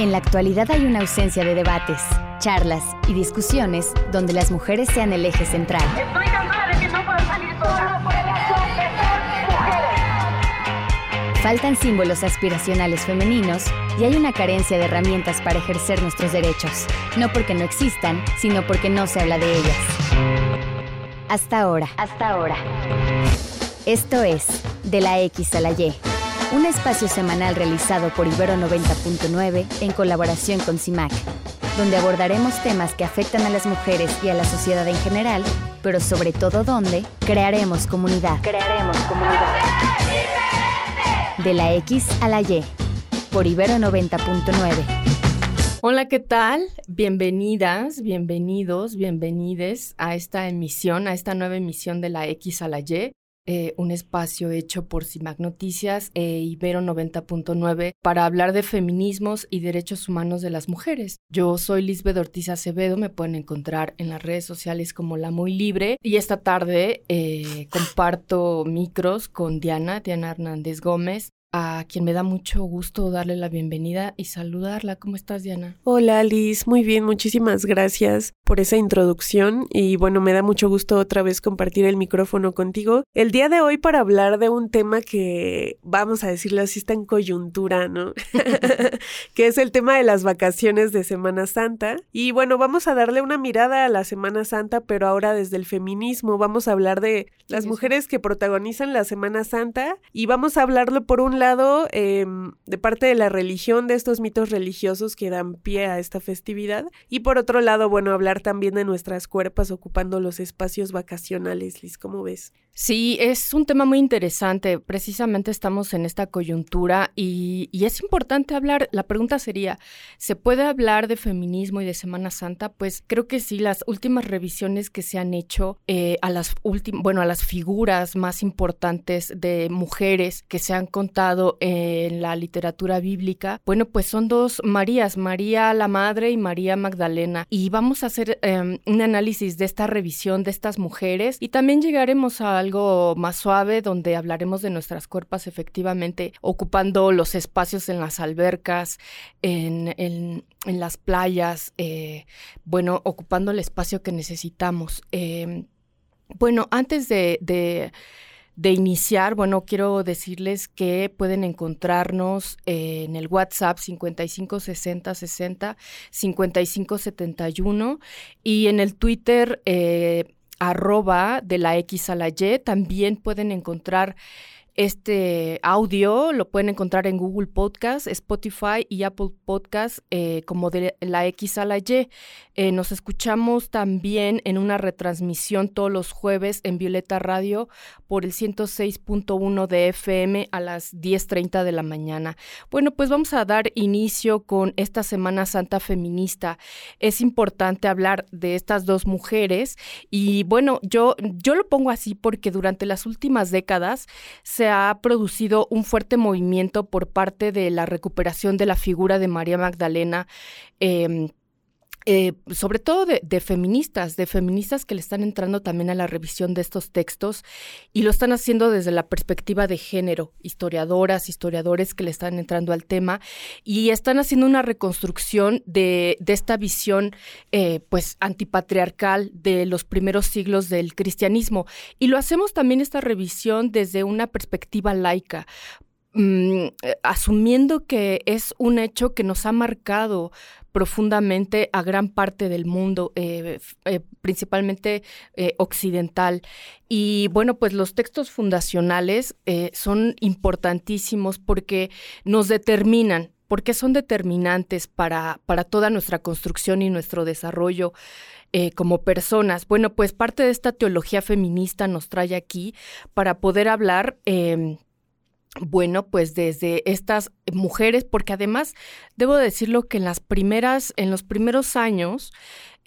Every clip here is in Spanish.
En la actualidad hay una ausencia de debates, charlas y discusiones donde las mujeres sean el eje central. Estoy cansada de que no puedo salir sola por el hecho de ser mujeres. Faltan símbolos aspiracionales femeninos y hay una carencia de herramientas para ejercer nuestros derechos, no porque no existan, sino porque no se habla de ellas. Hasta ahora. Hasta ahora. Esto es De la X a la Y, un espacio semanal realizado por Ibero 90.9 en colaboración con CIMAC, donde abordaremos temas que afectan a las mujeres y a la sociedad en general, pero sobre todo donde crearemos comunidad. Crearemos comunidad. De la X a la Y, por Ibero 90.9. Hola, ¿qué tal? Bienvenidas, bienvenidos, bienvenides a esta emisión, a esta nueva emisión de la X a la Y. Eh, un espacio hecho por CIMAC Noticias e Ibero 90.9 para hablar de feminismos y derechos humanos de las mujeres. Yo soy Lisbeth Ortiz Acevedo, me pueden encontrar en las redes sociales como La Muy Libre y esta tarde eh, comparto micros con Diana, Diana Hernández Gómez, a quien me da mucho gusto darle la bienvenida y saludarla. ¿Cómo estás, Diana? Hola, Liz. Muy bien, muchísimas gracias por esa introducción y bueno, me da mucho gusto otra vez compartir el micrófono contigo. El día de hoy para hablar de un tema que, vamos a decirlo así, está en coyuntura, ¿no? que es el tema de las vacaciones de Semana Santa. Y bueno, vamos a darle una mirada a la Semana Santa, pero ahora desde el feminismo. Vamos a hablar de las mujeres que protagonizan la Semana Santa y vamos a hablarlo por un lado, eh, de parte de la religión, de estos mitos religiosos que dan pie a esta festividad, y por otro lado, bueno, hablar también de nuestras cuerpas ocupando los espacios vacacionales, Liz, ¿cómo ves? Sí, es un tema muy interesante. Precisamente estamos en esta coyuntura y, y, es importante hablar. La pregunta sería, ¿se puede hablar de feminismo y de Semana Santa? Pues creo que sí. Las últimas revisiones que se han hecho eh, a las últimas, bueno, a las figuras más importantes de mujeres que se han contado en la literatura bíblica, bueno, pues son dos Marías, María la Madre y María Magdalena. Y vamos a hacer eh, un análisis de esta revisión de estas mujeres y también llegaremos a algo más suave donde hablaremos de nuestras cuerpas efectivamente ocupando los espacios en las albercas, en, en, las playas, eh, bueno, ocupando el espacio que necesitamos. Eh, bueno, antes de de iniciar, bueno, quiero decirles que pueden encontrarnos eh, en el WhatsApp 5560 60 5571 y en el Twitter eh, arroba de la X a la Y. También pueden encontrar este audio, lo pueden encontrar en Google Podcast, Spotify y Apple Podcast eh, como de la X a la Y. Eh, nos escuchamos también en una retransmisión todos los jueves en Violeta Radio por el 106.1 de FM a las 10.30 de la mañana. Bueno, pues vamos a dar inicio con esta Semana Santa Feminista. Es importante hablar de estas dos mujeres y bueno, yo, yo lo pongo así porque durante las últimas décadas se ha producido un fuerte movimiento por parte de la recuperación de la figura de María Magdalena. Eh, eh, sobre todo de, feministas, de feministas que le están entrando también a la revisión de estos textos y lo están haciendo desde la perspectiva de género, historiadoras, historiadores que le están entrando al tema y están haciendo una reconstrucción de, de esta visión eh, pues antipatriarcal de los primeros siglos del cristianismo. Y lo hacemos también esta revisión desde una perspectiva laica, Mm, asumiendo que es un hecho que nos ha marcado profundamente a gran parte del mundo, eh, eh, principalmente eh, occidental. Y bueno, pues los textos fundacionales eh, son importantísimos porque nos determinan, porque son determinantes para, para toda nuestra construcción y nuestro desarrollo. Eh, como personas. Bueno, pues parte de esta teología feminista nos trae aquí para poder hablar eh, bueno, pues desde estas mujeres, porque además debo decirlo que en las primeras, en los primeros años,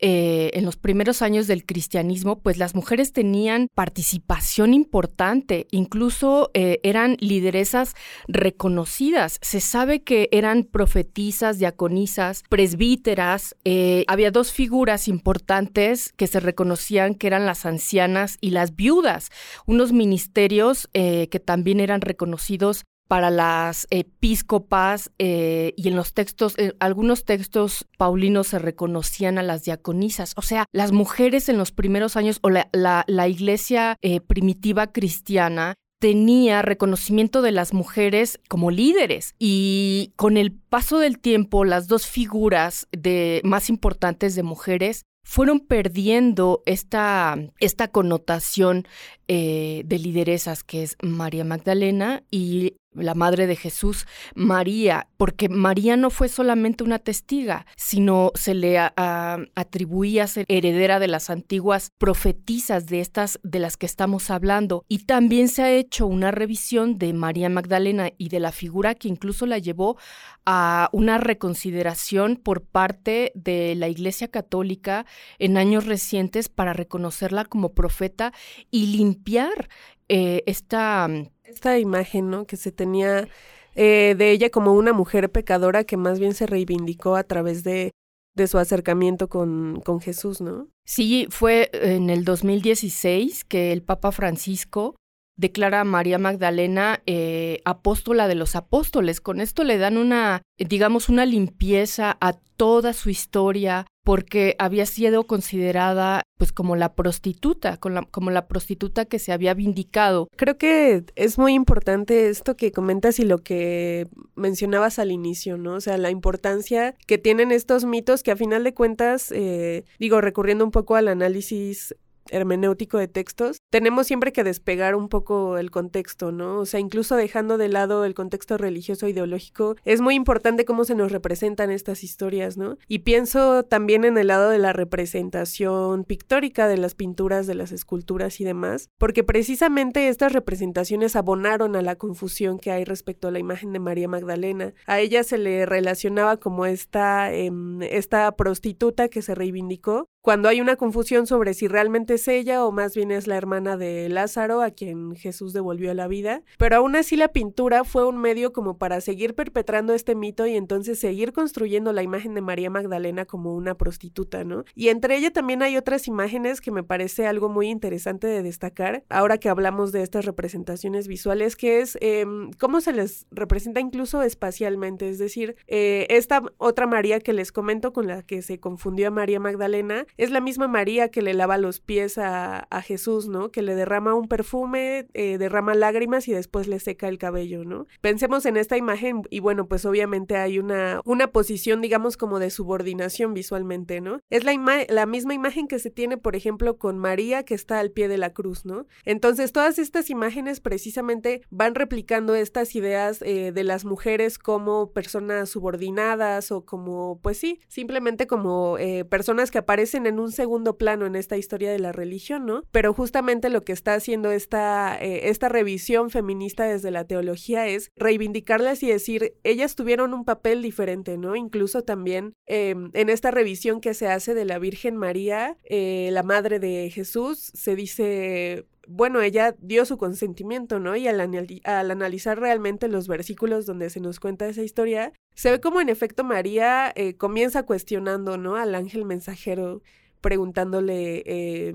eh, en los primeros años del cristianismo, pues las mujeres tenían participación importante, incluso eh, eran lideresas reconocidas. Se sabe que eran profetisas, diaconisas, presbíteras. Eh, había dos figuras importantes que se reconocían que eran las ancianas y las viudas, unos ministerios que también eran reconocidos para las episcopas eh, y en los textos, en algunos textos paulinos se reconocían a las diaconisas. O sea, las mujeres en los primeros años o la, la, iglesia eh, primitiva cristiana tenía reconocimiento de las mujeres como líderes y con el paso del tiempo las dos figuras de, más importantes de mujeres fueron perdiendo esta, esta connotación eh, de lideresas que es María Magdalena y la madre de Jesús, María, porque María no fue solamente una testiga, sino se le atribuía ser heredera de las antiguas profetisas de estas de las que estamos hablando. Y también se ha hecho una revisión de María Magdalena y de la figura que incluso la llevó a una reconsideración por parte de la Iglesia Católica en años recientes para reconocerla como profeta y limpiar eh, esta esta imagen, ¿no? Que se tenía eh, de ella como una mujer pecadora que más bien se reivindicó a través de, de su acercamiento con, con Jesús, ¿no? Sí, fue en el 2016 que el Papa Francisco declara a María Magdalena eh, apóstola de los apóstoles. Con esto le dan una, digamos, una limpieza a toda su historia, porque había sido considerada pues como la prostituta, como la prostituta que se había vindicado. Creo que es muy importante esto que comentas y lo que mencionabas al inicio, ¿no? O sea, la importancia que tienen estos mitos que a final de cuentas, eh, digo, recurriendo un poco al análisis hermenéutico de textos, tenemos siempre que despegar un poco el contexto, ¿no? O sea, incluso dejando de lado el contexto religioso ideológico, es muy importante cómo se nos representan estas historias, ¿no? Y pienso también en el lado de la representación pictórica de las pinturas, de las esculturas y demás, porque precisamente estas representaciones abonaron a la confusión que hay respecto a la imagen de María Magdalena. A ella se le relacionaba como esta, em, esta prostituta que se reivindicó, cuando hay una confusión sobre si realmente es ella o más bien es la hermana de Lázaro a quien Jesús devolvió la vida. Pero aún así la pintura fue un medio como para seguir perpetrando este mito y entonces seguir construyendo la imagen de María Magdalena como una prostituta, ¿no? Y entre ella también hay otras imágenes que me parece algo muy interesante de destacar, ahora que hablamos de estas representaciones visuales, que es em, cómo se les representa incluso espacialmente, es decir, eh, esta otra María que les comento con la que se confundió a María Magdalena, es la misma María que le lava los pies a, Jesús, ¿no? Que le derrama un perfume, eh, derrama lágrimas y después le seca el cabello, ¿no? Pensemos en esta imagen y bueno, pues obviamente hay una, una posición, digamos, como de subordinación visualmente, ¿no? Es la, la misma imagen que se tiene, por ejemplo, con María que está al pie de la cruz, ¿no? Entonces, todas estas imágenes precisamente van replicando estas ideas eh, de las mujeres como personas subordinadas o como, pues sí, simplemente como eh, personas que aparecen en un segundo plano en esta historia de la religión, ¿no? Pero justamente lo que está haciendo esta, eh, esta revisión feminista desde la teología es reivindicarlas y decir, ellas tuvieron un papel diferente, ¿no? Incluso también em, en esta revisión que se hace de la Virgen María, eh, la madre de Jesús, se dice, bueno, ella dio su consentimiento, ¿no? Y al, al, analizar realmente los versículos donde se nos cuenta esa historia, se ve como en efecto María eh, comienza cuestionando, ¿no? Al ángel mensajero preguntándole, eh,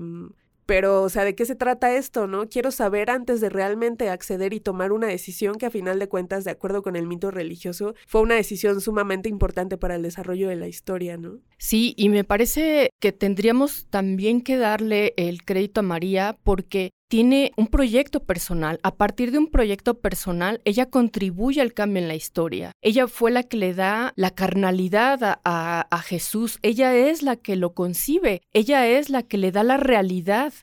pero, o sea, ¿de qué se trata esto, no? Quiero saber antes de realmente acceder y tomar una decisión que a final de cuentas, de acuerdo con el mito religioso, fue una decisión sumamente importante para el desarrollo de la historia, ¿no? Sí, y me parece que tendríamos también que darle el crédito a María porque tiene un proyecto personal. A partir de un proyecto personal, ella contribuye al cambio en la historia. Ella fue la que le da la carnalidad a, Jesús. Ella es la que lo concibe. Ella es la que le da la realidad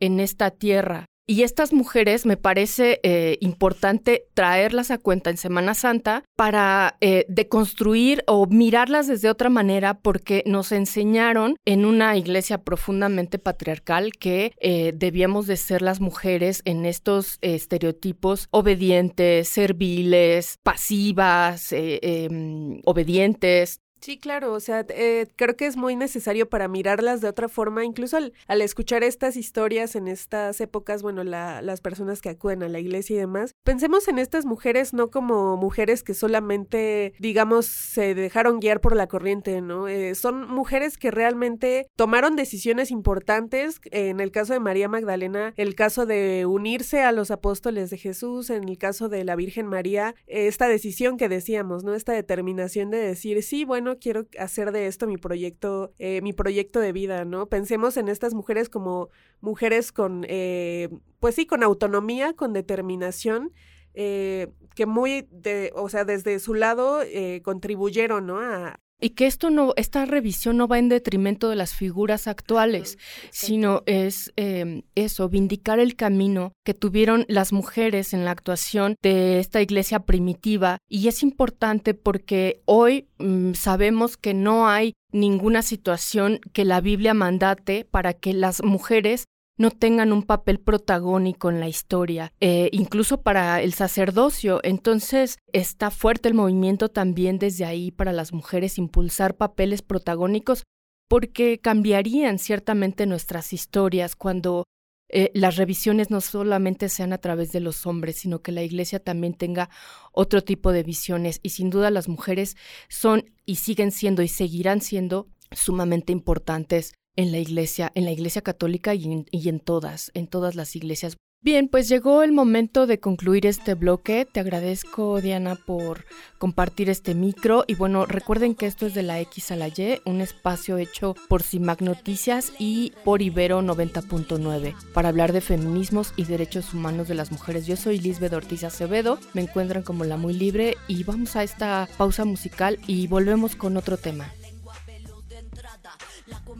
en esta tierra. Y estas mujeres me parece eh, importante traerlas a cuenta en Semana Santa para eh, deconstruir o mirarlas desde otra manera porque nos enseñaron en una iglesia profundamente patriarcal que eh, debíamos de ser las mujeres en estos estereotipos obedientes, serviles, pasivas, em, obedientes, Sí, claro, o sea, eh, creo que es muy necesario para mirarlas de otra forma, incluso al, al escuchar estas historias en estas épocas, bueno, la, las personas que acuden a la iglesia y demás, pensemos en estas mujeres no como mujeres que solamente, digamos, se dejaron guiar por la corriente, ¿no? Eh, son mujeres que realmente tomaron decisiones importantes, en el caso de María Magdalena, el caso de unirse a los apóstoles de Jesús, en el caso de la Virgen María, esta decisión que decíamos, ¿no? Esta determinación de decir, sí, bueno, quiero hacer de esto mi proyecto, eh, mi proyecto de vida, ¿no? Pensemos en estas mujeres como mujeres con, eh, pues sí, con autonomía, con determinación, eh, que muy, de, o sea, desde su lado contribuyeron, ¿no? A, y que esto no, esta revisión no va en detrimento de las figuras actuales, sino es em, eso, vindicar el camino que tuvieron las mujeres en la actuación de esta iglesia primitiva. Y es importante porque hoy mm, sabemos que no hay ninguna situación que la Biblia mandate para que las mujeres no tengan un papel protagónico en la historia, eh, incluso para el sacerdocio. Entonces está fuerte el movimiento también desde ahí para las mujeres impulsar papeles protagónicos porque cambiarían ciertamente nuestras historias cuando eh, las revisiones no solamente sean a través de los hombres, sino que la iglesia también tenga otro tipo de visiones. Y sin duda las mujeres son y siguen siendo y seguirán siendo sumamente importantes en la iglesia, en la iglesia católica y en, y en todas, en todas las iglesias. Bien, pues llegó el momento de concluir este bloque. Te agradezco, Diana, por compartir este micro. Y bueno, recuerden que esto es de la X a la Y, un espacio hecho por CIMAC Noticias y por Ibero 90.9 para hablar de feminismos y derechos humanos de las mujeres. Yo soy Lisbeth Ortiz Acevedo, me encuentran como La Muy Libre y vamos a esta pausa musical y volvemos con otro tema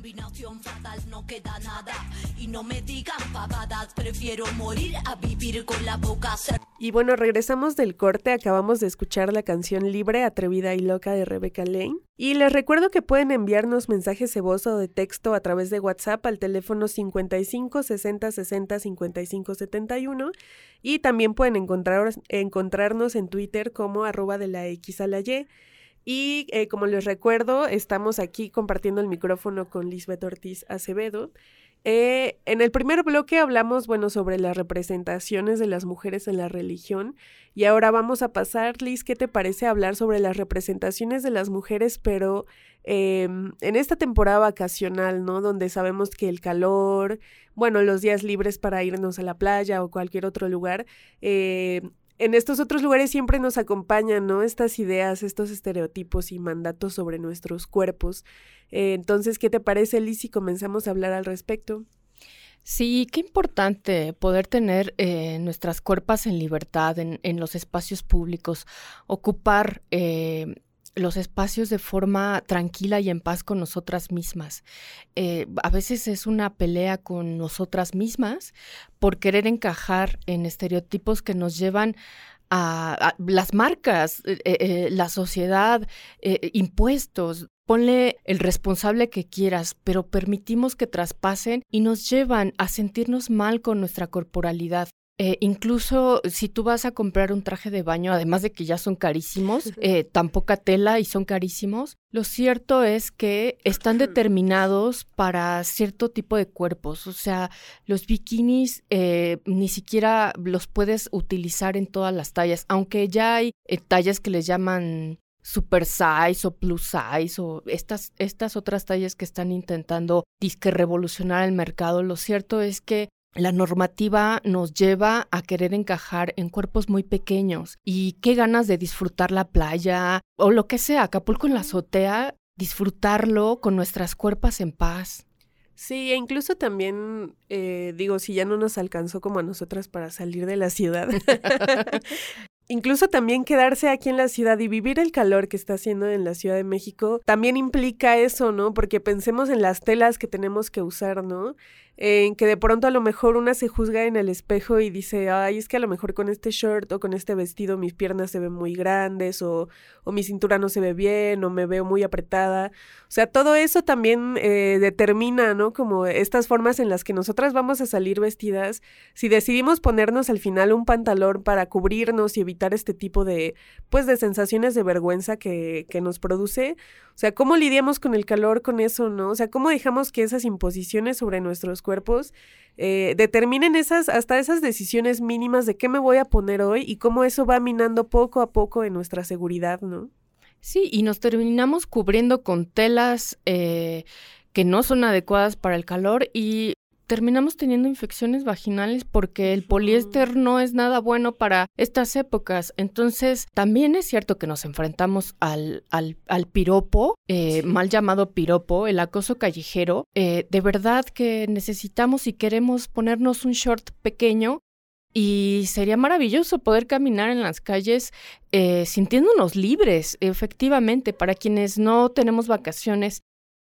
combinación fatal, no queda nada. Y no me digan pavadas, prefiero morir a vivir con la boca cerrada. Y bueno, regresamos del corte, acabamos de escuchar la canción Libre, Atrevida y Loca de Rebecca Lane. Y les recuerdo que pueden enviarnos mensajes de voz o de texto a través de WhatsApp al teléfono 55 60 60 55 71 y también pueden encontrar, encontrarnos en Twitter como arroba de la X a la Y. Y eh, como les recuerdo, estamos aquí compartiendo el micrófono con Lisbeth Ortiz Acevedo. Eh, en el primer bloque hablamos, bueno, sobre las representaciones de las mujeres en la religión y ahora vamos a pasar, Liz, ¿qué te parece hablar sobre las representaciones de las mujeres, pero em, en esta temporada vacacional, ¿no? Donde sabemos que el calor, bueno, los días libres para irnos a la playa o cualquier otro lugar, eh, en estos otros lugares siempre nos acompañan, ¿no? Estas ideas, estos estereotipos y mandatos sobre nuestros cuerpos. Eh, entonces, ¿qué te parece, Liz, si comenzamos a hablar al respecto? Sí, qué importante poder tener eh, nuestras cuerpas en libertad en, en, los espacios públicos, ocupar eh, los espacios de forma tranquila y en paz con nosotras mismas. Eh, a veces es una pelea con nosotras mismas por querer encajar en estereotipos que nos llevan a, las marcas, eh, eh, la sociedad, impuestos. Ponle el responsable que quieras, pero permitimos que traspasen y nos llevan a sentirnos mal con nuestra corporalidad. Eh, incluso si tú vas a comprar un traje de baño, además de que ya son carísimos, eh, tan poca tela y son carísimos, lo cierto es que están determinados para cierto tipo de cuerpos. O sea, los bikinis eh, ni siquiera los puedes utilizar en todas las tallas, aunque ya hay tallas que les llaman super size o plus size o estas, estas otras tallas que están intentando disque revolucionar el mercado. Lo cierto es que la normativa nos lleva a querer encajar en cuerpos muy pequeños y qué ganas de disfrutar la playa o lo que sea, Acapulco en la azotea, disfrutarlo con nuestras cuerpas en paz. Sí, e incluso también, eh, digo, si ya no nos alcanzó como a nosotras para salir de la ciudad, Incluso también quedarse aquí en la ciudad y vivir el calor que está haciendo en la Ciudad de México también implica eso, ¿no? Porque pensemos en las telas que tenemos que usar, ¿no? en que de pronto a lo mejor una se juzga en el espejo y dice, ay, es que a lo mejor con este short o con este vestido mis piernas se ven muy grandes o, o mi cintura no se ve bien o me veo muy apretada. O sea, todo eso también eh, determina, ¿no? Como estas formas en las que nosotras vamos a salir vestidas. Si decidimos ponernos al final un pantalón para cubrirnos y evitar este tipo de, pues, de sensaciones de vergüenza que, que nos produce. O sea, ¿cómo lidiamos con el calor, con eso, no? O sea, ¿cómo dejamos que esas imposiciones sobre nuestros cuerpos eh, determinen esas, hasta esas decisiones mínimas de qué me voy a poner hoy y cómo eso va minando poco a poco en nuestra seguridad, ¿no? Sí, y nos terminamos cubriendo con telas eh, que no son adecuadas para el calor y terminamos teniendo infecciones vaginales porque el poliéster no es nada bueno para estas épocas. Entonces, también es cierto que nos enfrentamos al, al, al piropo, eh, mal llamado piropo, el acoso callejero. Eh, de verdad que necesitamos y queremos ponernos un short pequeño y sería maravilloso poder caminar en las calles eh, sintiéndonos libres, efectivamente, para quienes no tenemos vacaciones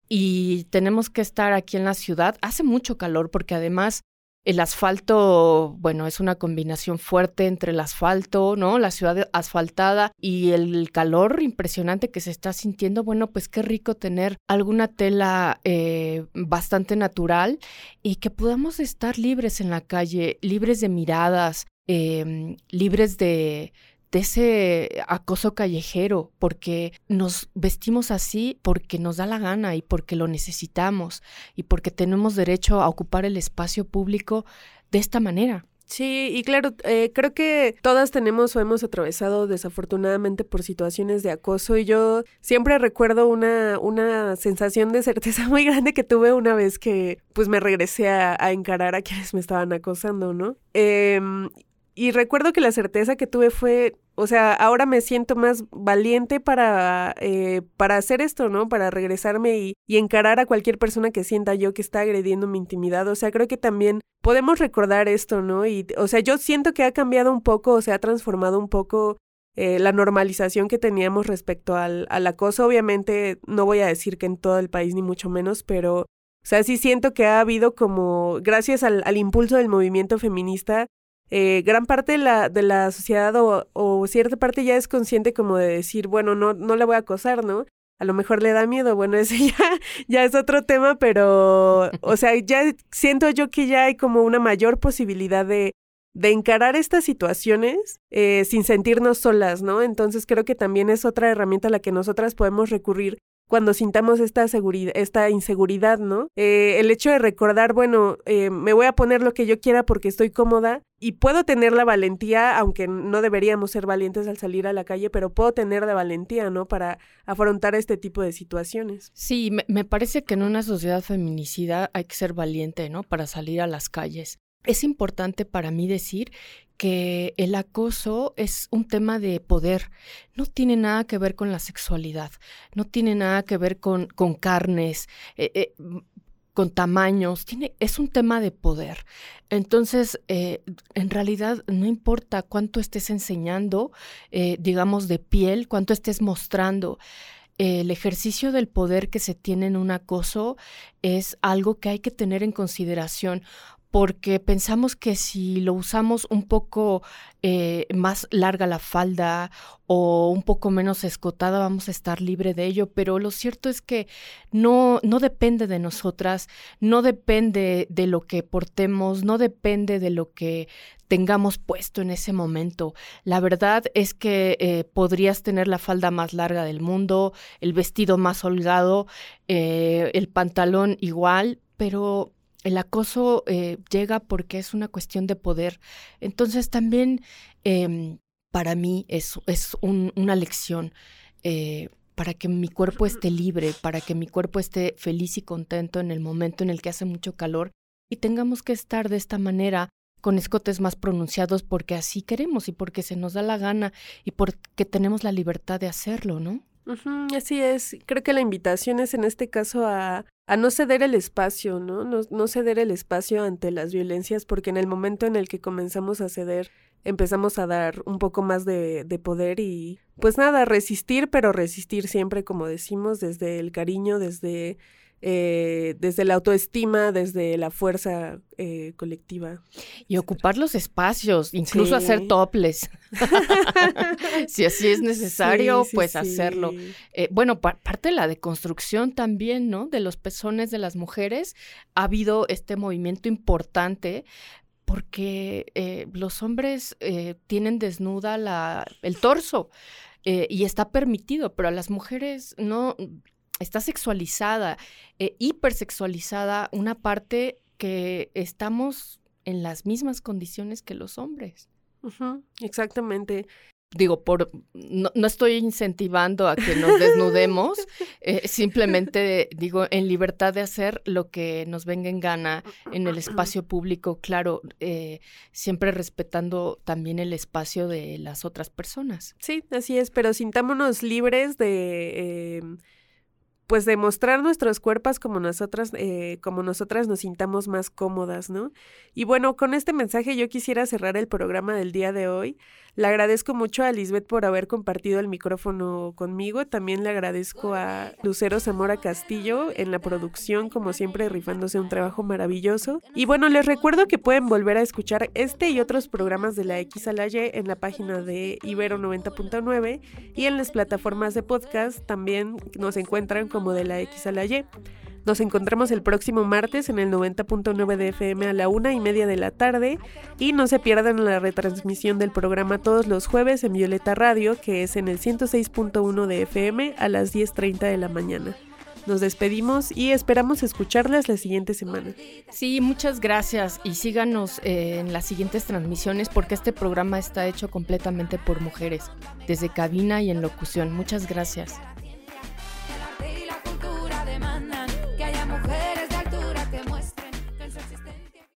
y tenemos que estar aquí en la ciudad. Hace mucho calor porque además el asfalto, bueno, es una combinación fuerte entre el asfalto, ¿no? La ciudad asfaltada y el calor impresionante que se está sintiendo. Bueno, pues qué rico tener alguna tela eh, bastante natural y que podamos estar libres en la calle, libres de miradas, em, libres de, de ese acoso callejero, porque nos vestimos así porque nos da la gana y porque lo necesitamos y porque tenemos derecho a ocupar el espacio público de esta manera. Sí, y claro, eh, creo que todas tenemos o hemos atravesado desafortunadamente por situaciones de acoso y yo siempre recuerdo una, una sensación de certeza muy grande que tuve una vez que pues me regresé a, a encarar a quienes me estaban acosando, ¿no? Eh, y recuerdo que la certeza que tuve fue, o sea, ahora me siento más valiente para, eh, para hacer esto, ¿no? Para regresarme y, y, encarar a cualquier persona que sienta yo que está agrediendo mi intimidad. O sea, creo que también podemos recordar esto, ¿no? Y, o sea, yo siento que ha cambiado un poco, o se ha transformado un poco eh, la normalización que teníamos respecto al, al acoso. Obviamente, no voy a decir que en todo el país, ni mucho menos, pero... O sea, sí siento que ha habido como, gracias al, al impulso del movimiento feminista, eh, gran parte de la, de la sociedad o, cierta parte ya es consciente como de decir, bueno, no, no le voy a acosar, ¿no? A lo mejor le da miedo, bueno, ese ya, ya es otro tema, pero, o sea, ya siento yo que ya hay como una mayor posibilidad de, de encarar estas situaciones eh, sin sentirnos solas, ¿no? Entonces creo que también es otra herramienta a la que nosotras podemos recurrir cuando sintamos esta esta inseguridad, ¿no? Eh, el hecho de recordar, bueno, eh, me voy a poner lo que yo quiera porque estoy cómoda y puedo tener la valentía, aunque no deberíamos ser valientes al salir a la calle, pero puedo tener la valentía, ¿no? Para afrontar este tipo de situaciones. Sí, me, parece que en una sociedad feminicida hay que ser valiente, ¿no? Para salir a las calles. Es importante para mí decir que el acoso es un tema de poder, no tiene nada que ver con la sexualidad, no tiene nada que ver con, con carnes, eh, eh, con tamaños, tiene, es un tema de poder. Entonces, eh, en realidad no importa cuánto estés enseñando, eh, digamos, de piel, cuánto estés mostrando. El ejercicio del poder que se tiene en un acoso es algo que hay que tener en consideración porque pensamos que si lo usamos un poco eh, más larga la falda o un poco menos escotada vamos a estar libre de ello, pero lo cierto es que no, no depende de nosotras, no depende de lo que portemos, no depende de lo que tengamos puesto en ese momento. La verdad es que eh, podrías tener la falda más larga del mundo, el vestido más holgado, eh, el pantalón igual, pero el acoso eh, llega porque es una cuestión de poder. Entonces también eh, para mí es, es un, una lección eh, para que mi cuerpo esté libre, para que mi cuerpo esté feliz y contento en el momento en el que hace mucho calor y tengamos que estar de esta manera con escotes más pronunciados porque así queremos y porque se nos da la gana y porque tenemos la libertad de hacerlo, ¿no? Así es. Creo que la invitación es en este caso a, a no ceder el espacio, ¿no? ¿no? No ceder el espacio ante las violencias, porque en el momento en el que comenzamos a ceder, empezamos a dar un poco más de, de poder y pues nada, resistir, pero resistir siempre, como decimos, desde el cariño, desde eh, desde la autoestima, desde la fuerza eh, colectiva. Y ocupar los espacios, incluso hacer toples. si así es necesario, sí, sí, pues hacerlo. Eh, bueno, parte de la deconstrucción también, ¿no? De los pezones de las mujeres, ha habido este movimiento importante porque los hombres tienen desnuda la, el torso eh, y está permitido, pero a las mujeres no, está sexualizada, hipersexualizada una parte que estamos en las mismas condiciones que los hombres. exactamente digo, por no, estoy incentivando a que nos desnudemos, eh, simplemente digo, en libertad de hacer lo que nos venga en gana en el espacio público, claro, eh, siempre respetando también el espacio de las otras personas. Sí, así es, pero sintámonos libres de... Em, pues demostrar nuestros cuerpos como nosotras, eh, como nosotras nos sintamos más cómodas, ¿no? Y bueno, con este mensaje yo quisiera cerrar el programa del día de hoy. Le agradezco mucho a Lisbeth por haber compartido el micrófono conmigo. También le agradezco a Lucero Zamora Castillo en la producción, como siempre, rifándose un trabajo maravilloso. Y bueno, les recuerdo que pueden volver a escuchar este y otros programas de la X a la Y en la página de Ibero 90.9 y en las plataformas de podcast también nos encuentran como de la X a la Y. Nos encontramos el próximo martes en el 90.9 de FM a la una y media de la tarde y no se pierdan la retransmisión del programa todos los jueves en Violeta Radio, que es en el 106.1 de FM a las 10.30 de la mañana. Nos despedimos y esperamos escucharlas la siguiente semana. Sí, muchas gracias y síganos eh, en las siguientes transmisiones porque este programa está hecho completamente por mujeres, desde cabina y en locución. Muchas gracias.